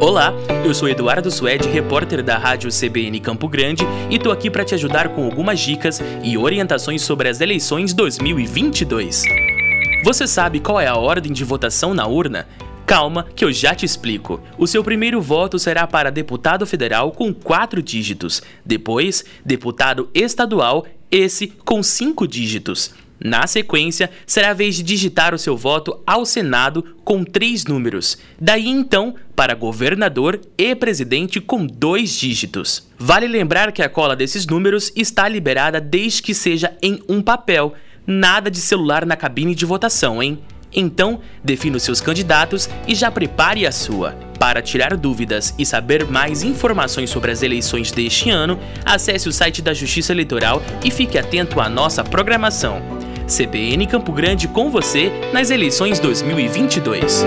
Olá, eu sou Eduardo Suede, repórter da Rádio CBN Campo Grande e tô aqui para te ajudar com algumas dicas e orientações sobre as eleições 2022. Você sabe qual é a ordem de votação na urna? Calma, que eu já te explico. O seu primeiro voto será para deputado federal com quatro dígitos, depois, deputado estadual, esse com cinco dígitos. Na sequência, será a vez de digitar o seu voto ao Senado com três números. Daí então, para governador e presidente com dois dígitos. Vale lembrar que a cola desses números está liberada desde que seja em um papel. Nada de celular na cabine de votação, hein? Então, defina os seus candidatos e já prepare a sua. Para tirar dúvidas e saber mais informações sobre as eleições deste ano, acesse o site da Justiça Eleitoral e fique atento à nossa programação. CBN Campo Grande com você nas eleições 2022.